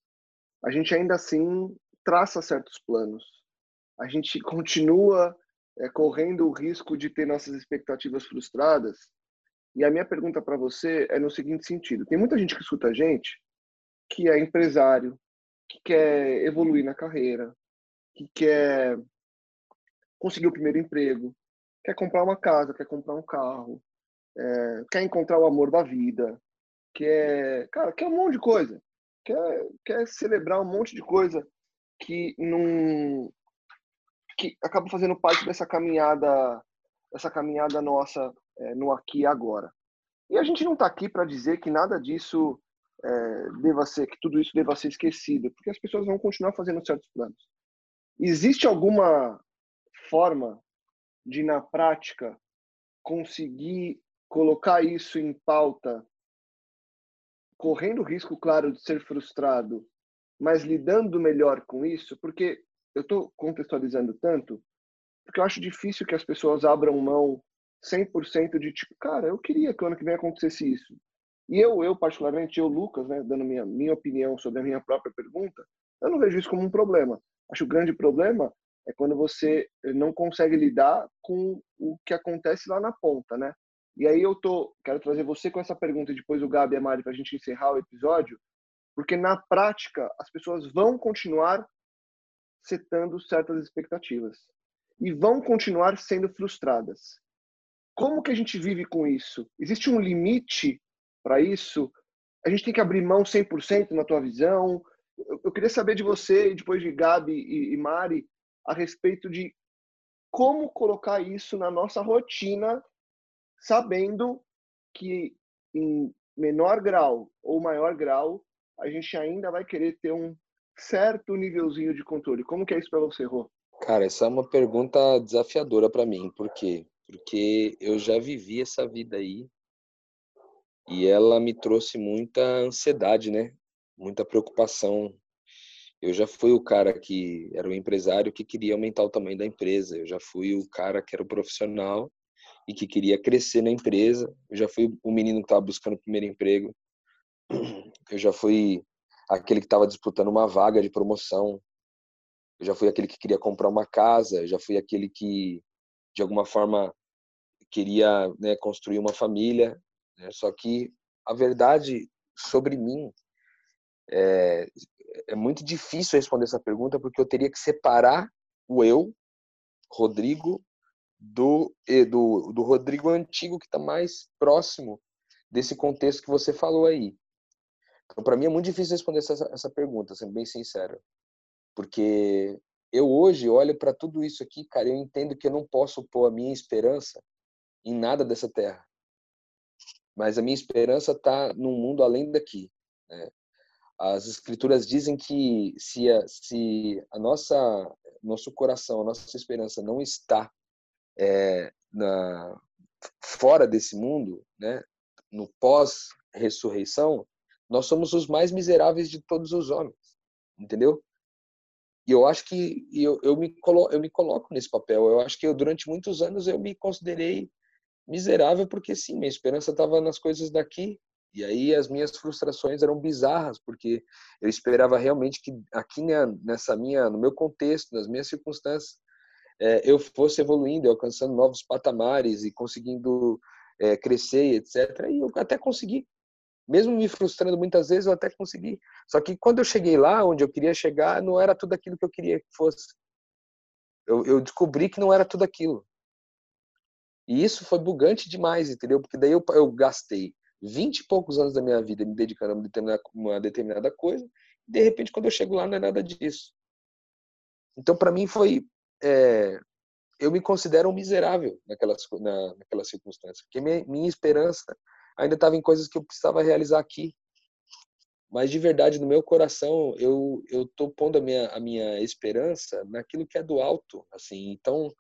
a gente ainda assim traça certos planos. A gente continua é, correndo o risco de ter nossas expectativas frustradas. E a minha pergunta para você é no seguinte sentido: tem muita gente que escuta a gente que é empresário, que quer evoluir na carreira, que quer conseguir o primeiro emprego, quer comprar uma casa, quer comprar um carro, é, quer encontrar o amor da vida, quer, cara, quer um monte de coisa, quer, quer celebrar um monte de coisa que não, que fazendo parte dessa caminhada, essa caminhada nossa é, no aqui e agora. E a gente não está aqui para dizer que nada disso é, deva ser, que tudo isso deva ser esquecido, porque as pessoas vão continuar fazendo certos planos. Existe alguma forma de, na prática, conseguir colocar isso em pauta, correndo o risco, claro, de ser frustrado, mas lidando melhor com isso? Porque eu estou contextualizando tanto porque eu acho difícil que as pessoas abram mão 100% de tipo, cara, eu queria que o ano que vem acontecesse isso. E eu, eu particularmente, eu, Lucas, né, dando minha, minha opinião sobre a minha própria pergunta, eu não vejo isso como um problema. Acho que o grande problema é quando você não consegue lidar com o que acontece lá na ponta, né? E aí eu tô, quero trazer você com essa pergunta e depois o Gabi e a Mari para a gente encerrar o episódio, porque na prática as pessoas vão continuar setando certas expectativas e vão continuar sendo frustradas. Como que a gente vive com isso? Existe um limite para isso? A gente tem que abrir mão 100% na tua visão? Eu, queria saber de você e depois de Gabi e, Mari a respeito de como colocar isso na nossa rotina, sabendo que em menor grau ou maior grau a gente ainda vai querer ter um certo nívelzinho de controle. Como que é isso para você, Rô? Cara, essa é uma pergunta desafiadora para mim. Por quê? Porque eu já vivi essa vida aí e ela me trouxe muita ansiedade, né? Muita preocupação. Eu já fui o cara que era o empresário que queria aumentar o tamanho da empresa. Eu já fui o cara que era o profissional e que queria crescer na empresa. Eu já fui o menino que estava buscando o primeiro emprego. Eu já fui aquele que estava disputando uma vaga de promoção. Eu já fui aquele que queria comprar uma casa, já fui aquele que, de alguma forma, queria né, construir uma família. Né? Só que a verdade sobre mim é, é muito difícil responder essa pergunta porque eu teria que separar o eu, Rodrigo, do, do, do Rodrigo antigo que está mais próximo desse contexto que você falou aí. Então, para mim é muito difícil responder essa, essa pergunta, sendo bem sincero. Porque eu hoje olho para tudo isso aqui, cara, eu entendo que eu não posso pôr a minha esperança em nada dessa terra. Mas a minha esperança está num mundo além daqui. Né? As escrituras dizem que se a, se a nossa nosso coração, a nossa esperança não está é, na, fora desse mundo, né, no pós ressurreição, nós somos os mais miseráveis de todos os homens, entendeu? E eu acho que eu, eu, me colo, eu me coloco nesse papel. Eu acho que eu, durante muitos anos eu me considerei miserável porque sim, minha esperança estava nas coisas daqui E aí as minhas frustrações eram bizarras, porque eu esperava realmente que aqui nessa minha, no meu contexto, nas minhas circunstâncias, é, eu fosse evoluindo, alcançando novos patamares e conseguindo é, crescer, etc. E eu até consegui. Mesmo me frustrando muitas vezes, eu até consegui. Só que quando eu cheguei lá, onde eu queria chegar, não era tudo aquilo que eu queria que fosse. Eu, eu descobri que não era tudo aquilo. E isso foi bugante demais, entendeu? Porque daí eu, eu gastei vinte e poucos anos da minha vida me dedicando a uma determinada, uma determinada coisa, e de repente, quando eu chego lá, não é nada disso. Então, para mim, foi. É, eu me considero um miserável naquelas, na, naquelas circunstâncias, porque minha, minha esperança ainda estava em coisas que eu precisava realizar aqui. Mas de verdade, no meu coração, eu eu tô pondo a minha a minha esperança naquilo que é do alto, assim. Então,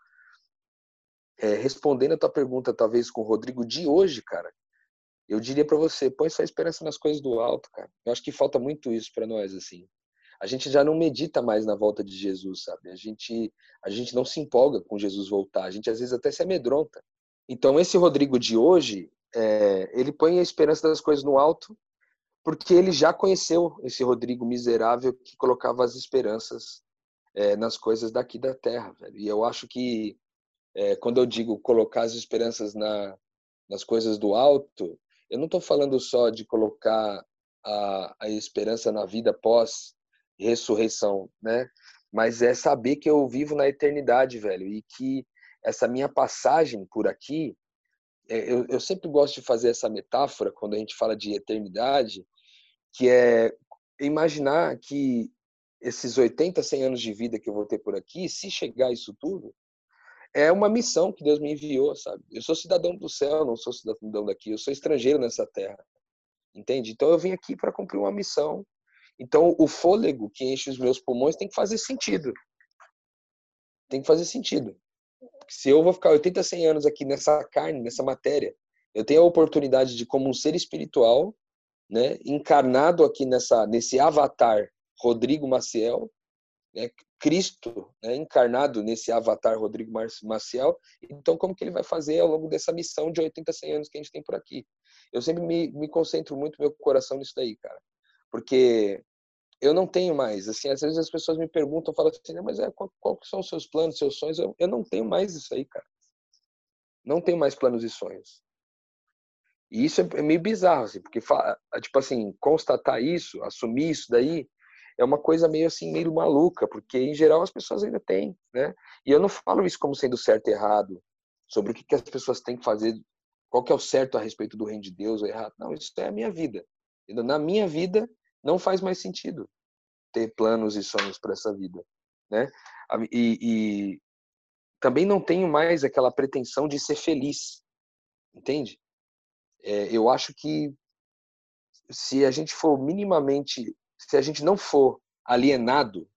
é, respondendo a tua pergunta, talvez com o Rodrigo de hoje, cara, eu diria para você, põe sua esperança nas coisas do alto, cara. Eu acho que falta muito isso para nós, assim. A gente já não medita mais na volta de Jesus, sabe? A gente a gente não se empolga com Jesus voltar. A gente às vezes até se amedronta. Então esse Rodrigo de hoje, é, ele põe a esperança das coisas no alto porque ele já conheceu esse Rodrigo miserável que colocava as esperanças é, nas coisas daqui da terra. Velho. E eu acho que é, quando eu digo colocar as esperanças na, nas coisas do alto, eu não estou falando só de colocar a, a esperança na vida pós ressurreição, né? Mas é saber que eu vivo na eternidade, velho, e que essa minha passagem por aqui, eu, eu sempre gosto de fazer essa metáfora quando a gente fala de eternidade, que é imaginar que esses 80, 100 anos de vida que eu vou ter por aqui, se chegar isso tudo, é uma missão que Deus me enviou, sabe? Eu sou cidadão do céu, não sou cidadão daqui, eu sou estrangeiro nessa terra. Entende? Então eu vim aqui para cumprir uma missão. Então o fôlego que enche os meus pulmões tem que fazer sentido. Tem que fazer sentido. Se eu vou ficar 80, 100 anos aqui nessa carne, nessa matéria, eu tenho a oportunidade de como um ser espiritual né, encarnado aqui nessa nesse avatar Rodrigo Maciel, né, Cristo né, encarnado nesse avatar Rodrigo Maciel. Então, como que ele vai fazer ao longo dessa missão de 80, 100 anos que a gente tem por aqui? Eu sempre me, me concentro muito meu coração nisso daí, cara, porque eu não tenho mais. Assim, às vezes as pessoas me perguntam, falam assim, mas é, qual, qual são os seus planos, seus sonhos? Eu, eu não tenho mais isso aí, cara. Não tenho mais planos e sonhos. E isso é meio bizarro, assim, porque, tipo assim, constatar isso, assumir isso daí, é uma coisa meio assim, meio maluca, porque em geral as pessoas ainda têm, né? E eu não falo isso como sendo certo e errado, sobre o que, que as pessoas têm que fazer, qual que é o certo a respeito do reino de Deus ou errado. Não, isso é a minha vida. Na minha vida, não faz mais sentido ter planos e sonhos para essa vida, né? E, e também não tenho mais aquela pretensão de ser feliz, entende? É, eu acho que se a gente for minimamente, se a gente não for alienado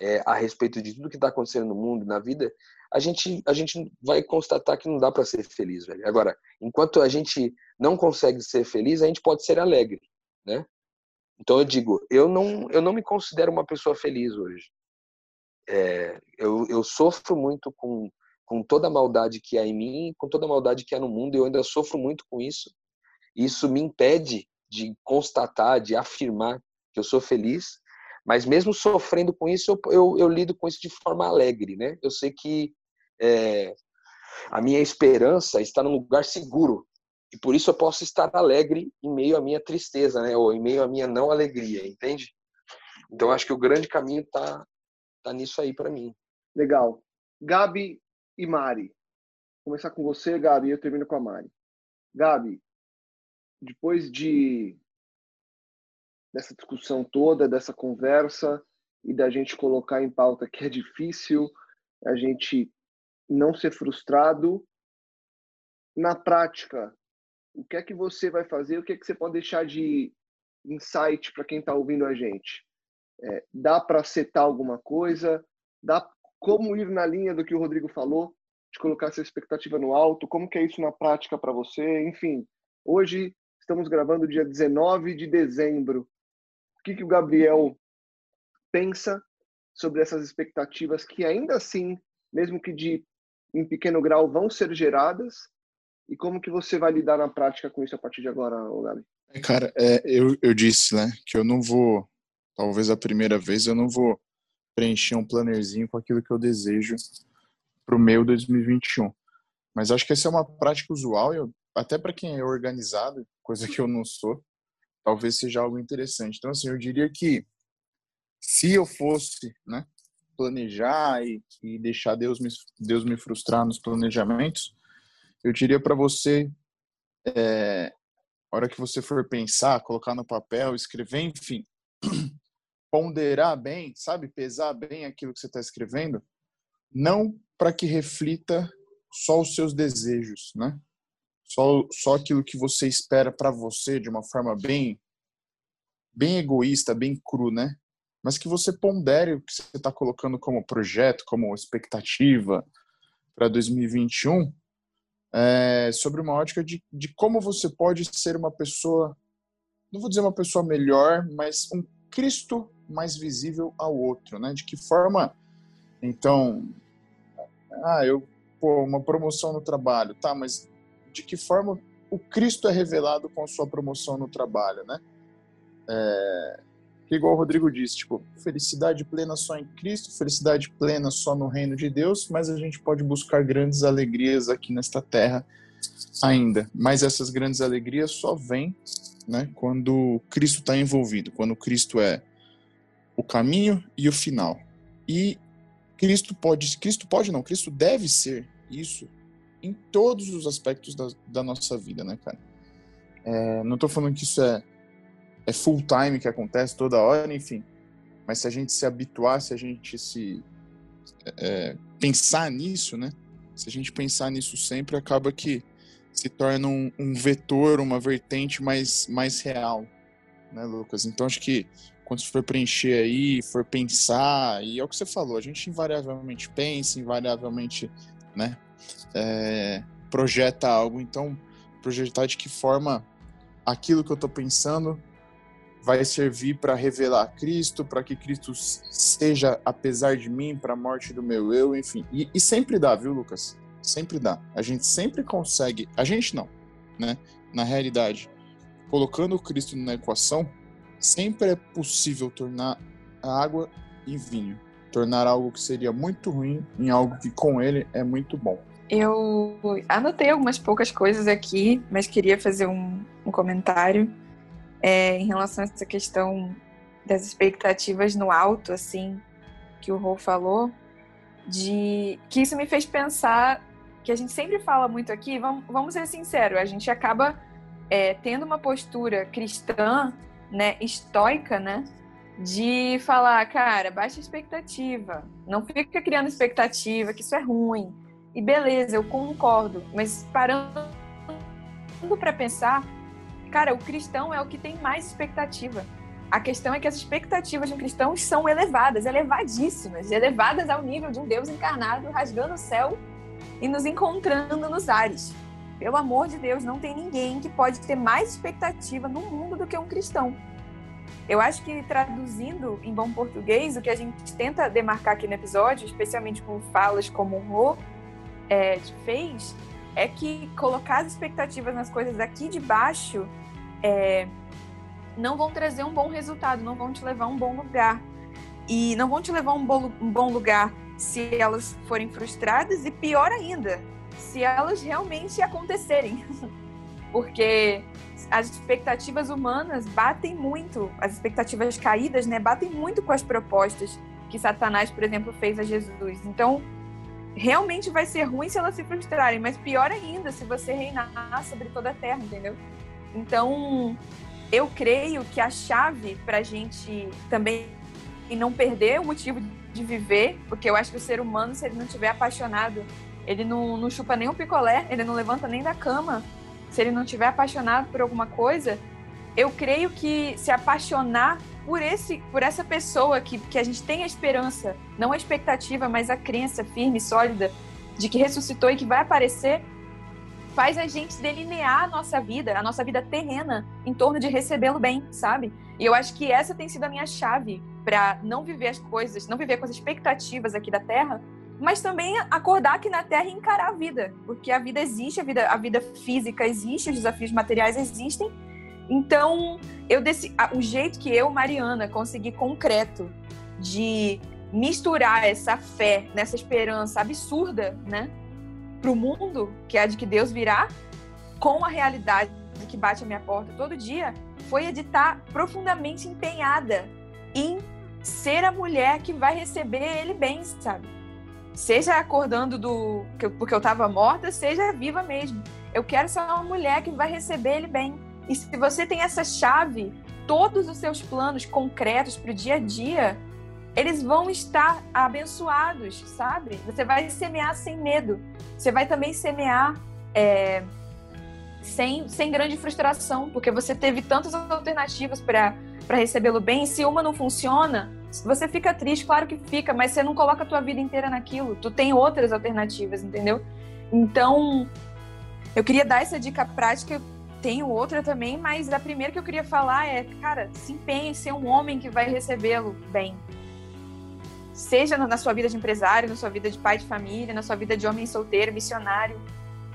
é, a respeito de tudo que está acontecendo no mundo, na vida, a gente a gente vai constatar que não dá para ser feliz, velho. Agora, enquanto a gente não consegue ser feliz, a gente pode ser alegre, né? Então eu digo, eu não eu não me considero uma pessoa feliz hoje. É, eu, eu sofro muito com com toda a maldade que há em mim, com toda a maldade que há no mundo, eu ainda sofro muito com isso. Isso me impede de constatar, de afirmar que eu sou feliz, mas mesmo sofrendo com isso, eu, eu, eu lido com isso de forma alegre, né? Eu sei que é, a minha esperança está num lugar seguro e por isso eu posso estar alegre em meio à minha tristeza, né? Ou em meio à minha não alegria, entende? Então acho que o grande caminho tá tá nisso aí para mim. Legal. Gabi, e Mari. Vou começar com você, Gabi, e eu termino com a Mari. Gabi, depois de dessa discussão toda, dessa conversa e da gente colocar em pauta que é difícil a gente não ser frustrado, na prática, o que é que você vai fazer? O que é que você pode deixar de insight para quem está ouvindo a gente? É, dá para setar alguma coisa? Dá como ir na linha do que o Rodrigo falou, de colocar essa expectativa no alto, como que é isso na prática para você, enfim. Hoje estamos gravando dia 19 de dezembro. O que, que o Gabriel pensa sobre essas expectativas que ainda assim, mesmo que de em pequeno grau, vão ser geradas E como que você vai lidar na prática com isso a partir de agora, Gabi? É, cara, é, eu, eu disse, né, que eu não vou, talvez a primeira vez, eu não vou preencher um plannerzinho com aquilo que eu desejo para o meu 2021. Mas acho que essa é uma prática usual, eu, até para quem é organizado, coisa que eu não sou, talvez seja algo interessante. Então, assim, eu diria que se eu fosse, né, planejar e, e deixar Deus me, Deus me frustrar nos planejamentos, eu diria para você, é, hora que você for pensar, colocar no papel, escrever, enfim, *clears throat* ponderar bem, sabe, pesar bem aquilo que você está escrevendo, não para que reflita só os seus desejos, né? Só, só aquilo que você espera para você de uma forma bem bem egoísta, bem cru, né? Mas que você pondere o que você está colocando como projeto, como expectativa para 2021, é, sobre uma ótica de, de como você pode ser uma pessoa, não vou dizer uma pessoa melhor, mas um Cristo mais visível ao outro, né? De que forma, então, ah, eu pô, uma promoção no trabalho, tá? Mas de que forma o Cristo é revelado com a sua promoção no trabalho, né? É, igual o Rodrigo disse, tipo, felicidade plena só em Cristo, felicidade plena só no reino de Deus, mas a gente pode buscar grandes alegrias aqui nesta terra ainda. Mas essas grandes alegrias só vêm, né, quando Cristo está envolvido, quando Cristo é o caminho e o final. E Cristo pode, Cristo pode não, Cristo deve ser isso em todos os aspectos da, da nossa vida, né, cara? É, não estou falando que isso é, é full time que acontece toda hora, enfim. Mas se a gente se habituar, se a gente se é, pensar nisso, né? Se a gente pensar nisso sempre, acaba que se torna um, um vetor, uma vertente mais, mais real, né, Lucas? Então acho que quando você for preencher aí, for pensar, e é o que você falou, a gente invariavelmente pensa, invariavelmente, né, é, projeta algo, então projetar de que forma aquilo que eu estou pensando vai servir para revelar Cristo, para que Cristo seja apesar de mim, para a morte do meu eu, enfim. E, e, sempre dá, viu, Lucas? Sempre dá. A gente sempre consegue, a gente não, né? Na realidade, colocando o Cristo na equação, sempre é possível tornar a água em vinho, tornar algo que seria muito ruim em algo que com ele é muito bom. Eu anotei algumas poucas coisas aqui, mas queria fazer um, um comentário é, em relação a essa questão das expectativas no alto, assim, que o Rô falou, de que isso me fez pensar que a gente sempre fala muito aqui, vamos, vamos ser sinceros, a gente acaba é, tendo uma postura cristã né, estoica, né? De falar, cara, baixa expectativa. Não fica criando expectativa, que isso é ruim. E beleza, eu concordo. Mas parando para pensar, cara, o cristão é o que tem mais expectativa. A questão é que as expectativas de um cristão são elevadas, elevadíssimas, elevadas ao nível de um Deus encarnado rasgando o céu e nos encontrando nos ares. Pelo amor de Deus, não tem ninguém que pode ter mais expectativa no mundo do que um cristão. Eu acho que traduzindo em bom português, o que a gente tenta demarcar aqui no episódio, especialmente com falas como o Rô é, fez, é que colocar as expectativas nas coisas aqui de baixo é, não vão trazer um bom resultado, não vão te levar a um bom lugar. E não vão te levar a um bom, um bom lugar se elas forem frustradas, e pior ainda, se elas realmente acontecerem. *laughs* Porque as expectativas humanas batem muito, as expectativas caídas, né, batem muito com as propostas que Satanás, por exemplo, fez a Jesus. Então, realmente vai ser ruim se elas se frustrarem, mas pior ainda se você reinar sobre toda a terra, entendeu? Então, eu creio que a chave para a gente também não perder o motivo de viver, porque eu acho que o ser humano, se ele não estiver apaixonado ele não, não chupa nem um picolé, ele não levanta nem da cama. Se ele não tiver apaixonado por alguma coisa, eu creio que se apaixonar por esse por essa pessoa que, que a gente tem a esperança, não a expectativa, mas a crença firme, sólida de que ressuscitou e que vai aparecer, faz a gente delinear a nossa vida, a nossa vida terrena, em torno de recebê-lo bem, sabe? E eu acho que essa tem sido a minha chave para não viver as coisas, não viver com as expectativas aqui da terra, mas também acordar aqui na Terra e encarar a vida, porque a vida existe, a vida, a vida física existe, os desafios materiais existem. Então, eu desse, o jeito que eu, Mariana, consegui concreto de misturar essa fé nessa esperança absurda, né, para o mundo, que é a de que Deus virá, com a realidade que bate a minha porta todo dia, foi a de estar profundamente empenhada em ser a mulher que vai receber ele bem, sabe? Seja acordando do porque eu estava morta, seja viva mesmo. Eu quero ser uma mulher que vai receber ele bem. E se você tem essa chave, todos os seus planos concretos para o dia a dia, eles vão estar abençoados, sabe? Você vai semear sem medo. Você vai também semear é, sem, sem grande frustração, porque você teve tantas alternativas para recebê-lo bem. Se uma não funciona, você fica triste, claro que fica, mas você não coloca a tua vida inteira naquilo. Tu tem outras alternativas, entendeu? Então, eu queria dar essa dica prática. Tenho outra também, mas a primeira que eu queria falar é, cara, se empenhe em ser um homem que vai recebê-lo bem. Seja na sua vida de empresário, na sua vida de pai de família, na sua vida de homem solteiro, missionário.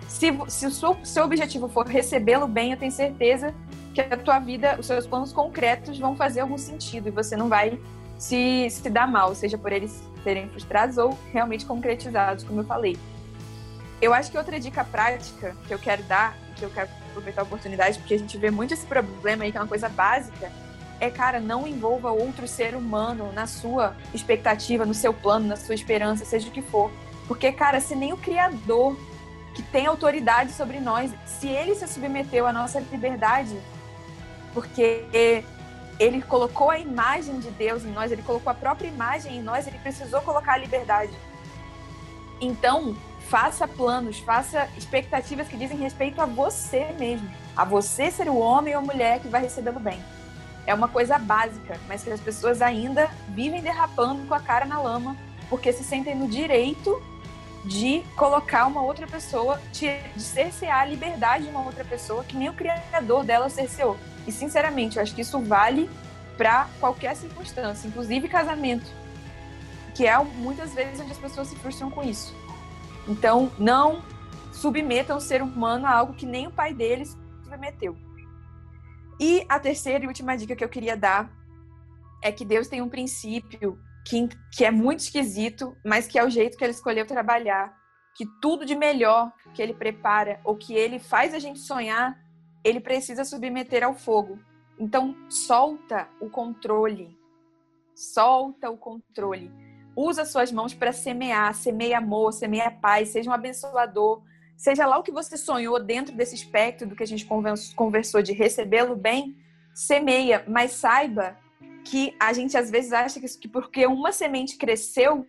Se, se o seu, seu objetivo for recebê-lo bem, eu tenho certeza que a tua vida, os seus planos concretos vão fazer algum sentido e você não vai se, se dar mal, seja por eles serem frustrados ou realmente concretizados, como eu falei. Eu acho que outra dica prática que eu quero dar, que eu quero aproveitar a oportunidade, porque a gente vê muito esse problema aí, que é uma coisa básica, é, cara, não envolva outro ser humano na sua expectativa, no seu plano, na sua esperança, seja o que for. Porque, cara, se nem o Criador, que tem autoridade sobre nós, se ele se submeteu à nossa liberdade, porque ele colocou a imagem de Deus em nós, ele colocou a própria imagem em nós, ele precisou colocar a liberdade. Então, faça planos, faça expectativas que dizem respeito a você mesmo, a você ser o homem ou a mulher que vai recebê-lo bem. É uma coisa básica, mas que as pessoas ainda vivem derrapando com a cara na lama, porque se sentem no direito de colocar uma outra pessoa, de cercear a liberdade de uma outra pessoa que nem o criador dela cerceou. E, sinceramente, eu acho que isso vale para qualquer circunstância, inclusive casamento, que é muitas vezes onde as pessoas se frustram com isso. Então, não submetam o ser humano a algo que nem o pai deles submeteu. E a terceira e última dica que eu queria dar é que Deus tem um princípio que, que é muito esquisito, mas que é o jeito que ele escolheu trabalhar. Que tudo de melhor que ele prepara ou que ele faz a gente sonhar ele precisa submeter ao fogo. Então, solta o controle. Solta o controle. Usa suas mãos para semear, semeia amor, semeia paz, seja um abençoador. Seja lá o que você sonhou dentro desse espectro do que a gente conversou de recebê-lo bem, semeia, mas saiba que a gente às vezes acha que porque uma semente cresceu,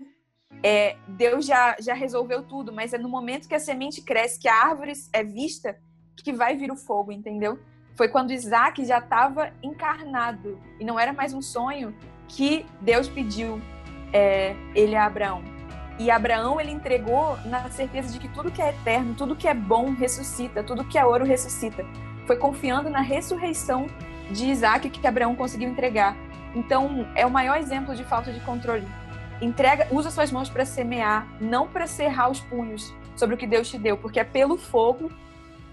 é, Deus já, já resolveu tudo, mas é no momento que a semente cresce, que a árvore é vista, que vai vir o fogo, entendeu? Foi quando Isaac já estava encarnado e não era mais um sonho que Deus pediu é, ele a Abraão. E Abraão ele entregou na certeza de que tudo que é eterno, tudo que é bom ressuscita, tudo que é ouro ressuscita. Foi confiando na ressurreição de Isaac que Abraão conseguiu entregar. Então é o maior exemplo de falta de controle. Entrega, usa suas mãos para semear, não para cerrar os punhos sobre o que Deus te deu, porque é pelo fogo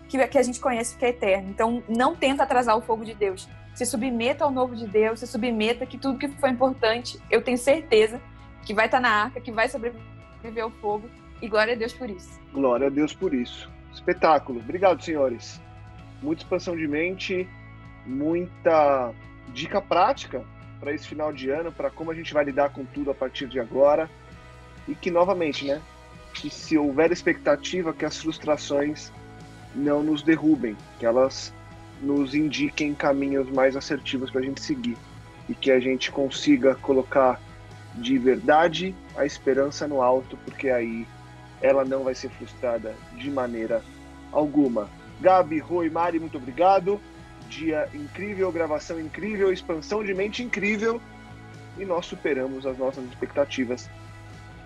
que, que a gente conhece que é eterno. Então, não tenta atrasar o fogo de Deus. Se submeta ao novo de Deus, se submeta que tudo que foi importante, eu tenho certeza que vai estar na arca, que vai sobreviver ao fogo. E glória a Deus por isso. Glória a Deus por isso. Espetáculo. Obrigado, senhores. Muita expansão de mente, muita dica prática para esse final de ano, para como a gente vai lidar com tudo a partir de agora. E que, novamente, né? Que se houver expectativa, que as frustrações não nos derrubem, que elas nos indiquem caminhos mais assertivos para a gente seguir e que a gente consiga colocar de verdade a esperança no alto, porque aí ela não vai ser frustrada de maneira alguma. Gabi, Rui, Mari, muito obrigado. Dia incrível, gravação incrível, expansão de mente incrível e nós superamos as nossas expectativas,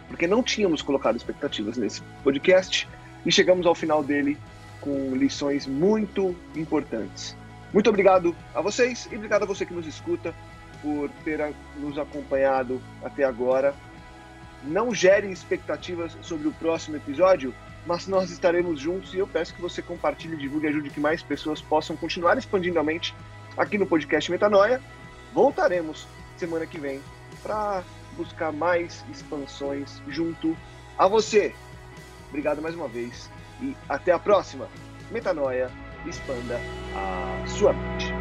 porque não tínhamos colocado expectativas nesse podcast e chegamos ao final dele com lições muito importantes. Muito obrigado a vocês e obrigado a você que nos escuta por ter nos acompanhado até agora. Não gere expectativas sobre o próximo episódio, mas nós estaremos juntos e eu peço que você compartilhe, divulgue e ajude que mais pessoas possam continuar expandindo a mente aqui no podcast Metanoia. Voltaremos semana que vem para buscar mais expansões junto a você. Obrigado mais uma vez e até a próxima. Metanoia, expanda a sua mente.